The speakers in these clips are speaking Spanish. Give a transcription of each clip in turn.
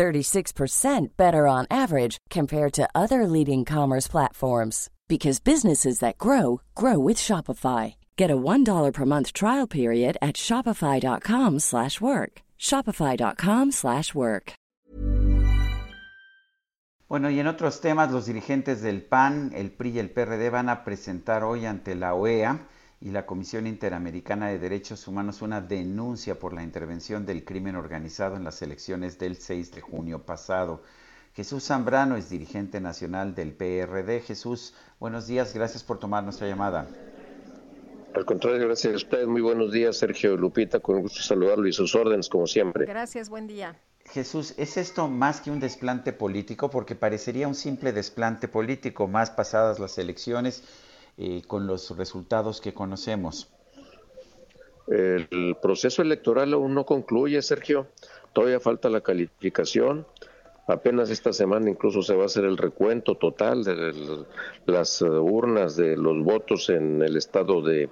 36% better on average compared to other leading commerce platforms because businesses that grow grow with Shopify. Get a $1 per month trial period at shopify.com/work. shopify.com/work. Bueno, y en otros temas, los dirigentes del PAN, el PRI y el PRD van a presentar hoy ante la OEA y la Comisión Interamericana de Derechos Humanos una denuncia por la intervención del crimen organizado en las elecciones del 6 de junio pasado. Jesús Zambrano es dirigente nacional del PRD. Jesús, buenos días, gracias por tomar nuestra llamada. Al contrario, gracias a ustedes. Muy buenos días, Sergio Lupita. Con gusto saludarlo y sus órdenes, como siempre. Gracias, buen día. Jesús, ¿es esto más que un desplante político? Porque parecería un simple desplante político, más pasadas las elecciones, eh, con los resultados que conocemos. El proceso electoral aún no concluye, Sergio. Todavía falta la calificación. Apenas esta semana incluso se va a hacer el recuento total de las urnas de los votos en el estado de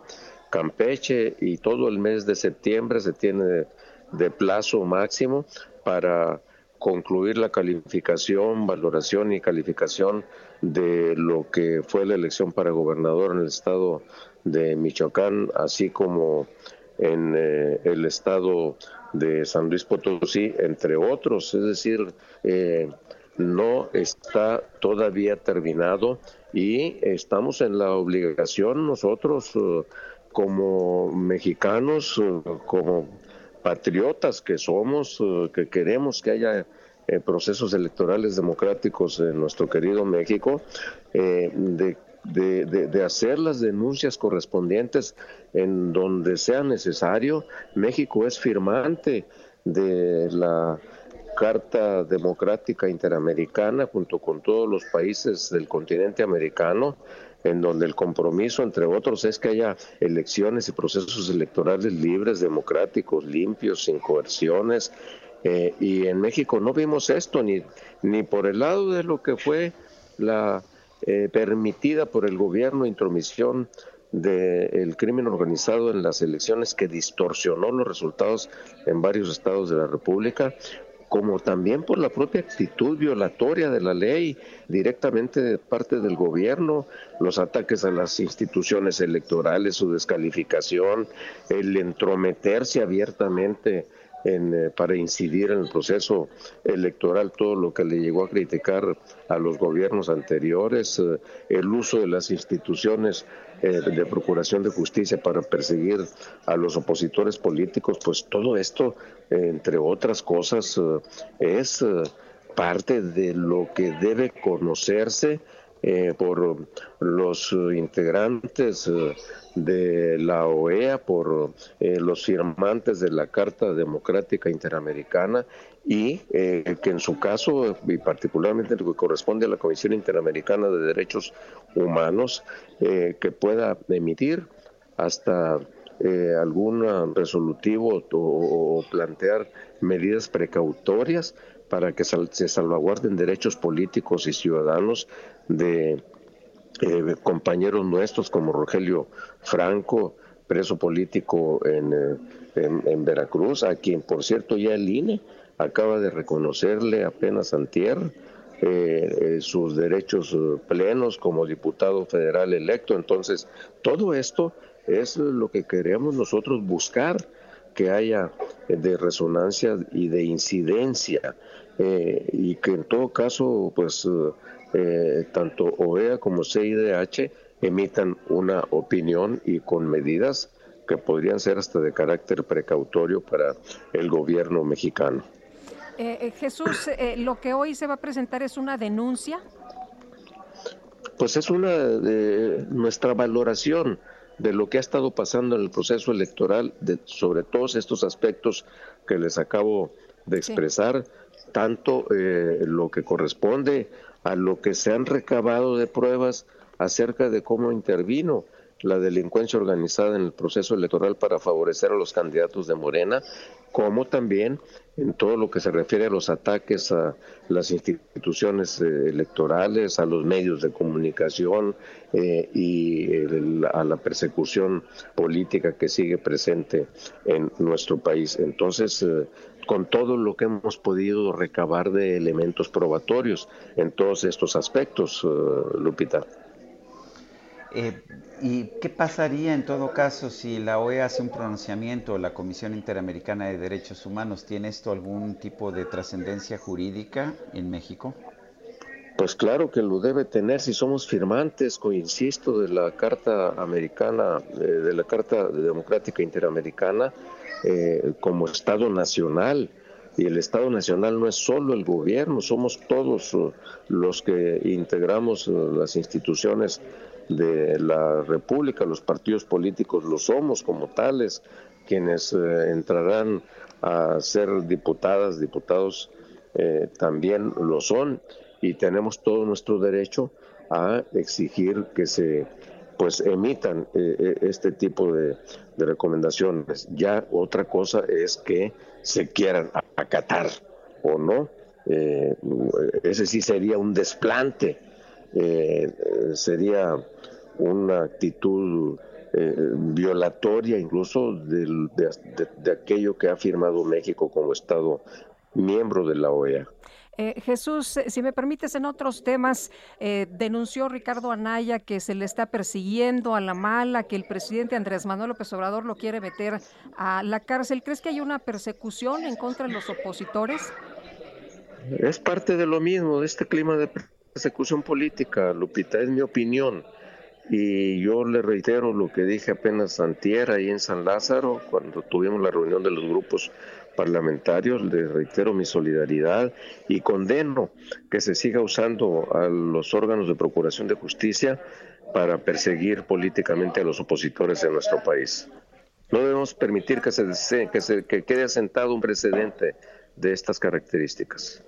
Campeche y todo el mes de septiembre se tiene de plazo máximo para concluir la calificación, valoración y calificación de lo que fue la elección para gobernador en el estado de Michoacán, así como en eh, el estado de San Luis Potosí, entre otros. Es decir, eh, no está todavía terminado y estamos en la obligación nosotros eh, como mexicanos, como patriotas que somos, que queremos que haya procesos electorales democráticos en nuestro querido México, de de, hacer las denuncias correspondientes en donde sea necesario. México es firmante de la Carta Democrática Interamericana junto con todos los países del continente americano, en donde el compromiso, entre otros, es que haya elecciones y procesos electorales libres, democráticos, limpios, sin coerciones. Eh, y en México no vimos esto ni, ni por el lado de lo que fue la eh, permitida por el gobierno intromisión del crimen organizado en las elecciones que distorsionó los resultados en varios estados de la República, como también por la propia actitud violatoria de la ley directamente de parte del gobierno, los ataques a las instituciones electorales, su descalificación, el entrometerse abiertamente eh, para incidir en el proceso electoral, todo lo que le llegó a criticar a los gobiernos anteriores, eh, el uso de las instituciones eh, de procuración de justicia para perseguir a los opositores políticos, pues todo esto, entre otras cosas, es parte de lo que debe conocerse eh, por los integrantes eh, de la OEA, por eh, los firmantes de la Carta Democrática Interamericana y que en su caso, y particularmente lo que corresponde a la Comisión Interamericana de Derechos Humanos, que pueda emitir hasta algún resolutivo o plantear medidas precautorias para que se salvaguarden derechos políticos y ciudadanos de eh, compañeros nuestros como Rogelio Franco, preso político en, eh, en, Veracruz, a quien por cierto ya el INE acaba de reconocerle apenas antier eh, sus derechos plenos como diputado federal electo. Entonces, todo esto es lo que queremos nosotros buscar que haya de resonancia y de incidencia y que en todo caso pues eh, tanto OEA como CIDH emitan una opinión y con medidas que podrían ser hasta de carácter precautorio para el gobierno mexicano. Eh, Jesús, lo que hoy se va a presentar es una denuncia. Pues es una de nuestra valoración de lo que ha estado pasando en el proceso electoral, de, sobre todos estos aspectos que les acabo de expresar, tanto eh, lo que corresponde a lo que se han recabado de pruebas acerca de cómo intervino la delincuencia organizada en el proceso electoral para favorecer a los candidatos de Morena, como también en todo lo que se refiere a los ataques a las instituciones eh, electorales, a los medios de comunicación eh, y a la persecución política que sigue presente en nuestro país. Entonces, eh, con todo lo que hemos podido recabar de elementos probatorios en todos estos aspectos, Lupita. Eh, ¿Y qué pasaría en todo caso si la OEA hace un pronunciamiento o la Comisión Interamericana de Derechos Humanos? ¿Tiene esto algún tipo de trascendencia jurídica en México? Pues claro que lo debe tener si somos firmantes, insisto, de la Carta Americana, eh, de la Carta Democrática Interamericana eh, como Estado Nacional. Y el Estado Nacional no es solo el gobierno, somos todos los que integramos las instituciones de la República, los partidos políticos lo somos como tales, quienes eh, entrarán a ser diputadas, diputados eh, también lo son y tenemos todo nuestro derecho a exigir que se pues emitan eh, este tipo de, de, recomendaciones. Ya otra cosa es que se quieran acatar o no. ese sí sería un desplante, sería una actitud eh, violatoria incluso de, aquello que ha firmado México como Estado miembro de la OEA. Eh, Jesús, eh, si me permites, en otros temas, denunció Ricardo Anaya que se le está persiguiendo a la mala, que el presidente Andrés Manuel López Obrador lo quiere meter a la cárcel. ¿Crees que hay una persecución en contra de los opositores? Es parte de lo mismo, de este clima de persecución política, Lupita, es mi opinión. Y yo le reitero lo que dije apenas antier ahí en San Lázaro, cuando tuvimos la reunión de los grupos parlamentarios, le reitero mi solidaridad y condeno que se siga usando a los órganos de procuración de justicia para perseguir políticamente a los opositores en nuestro país. No debemos permitir que se, que se que quede asentado un precedente de estas características.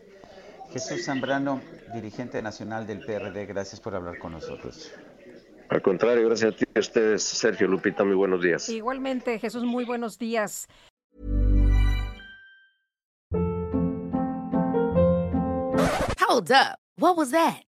Jesús Zambrano, dirigente nacional del PRD, gracias por hablar con nosotros. Al contrario, gracias a ti a ustedes, Sergio Lupita, muy buenos días. Igualmente, Jesús, muy buenos días. Hold up. What was that?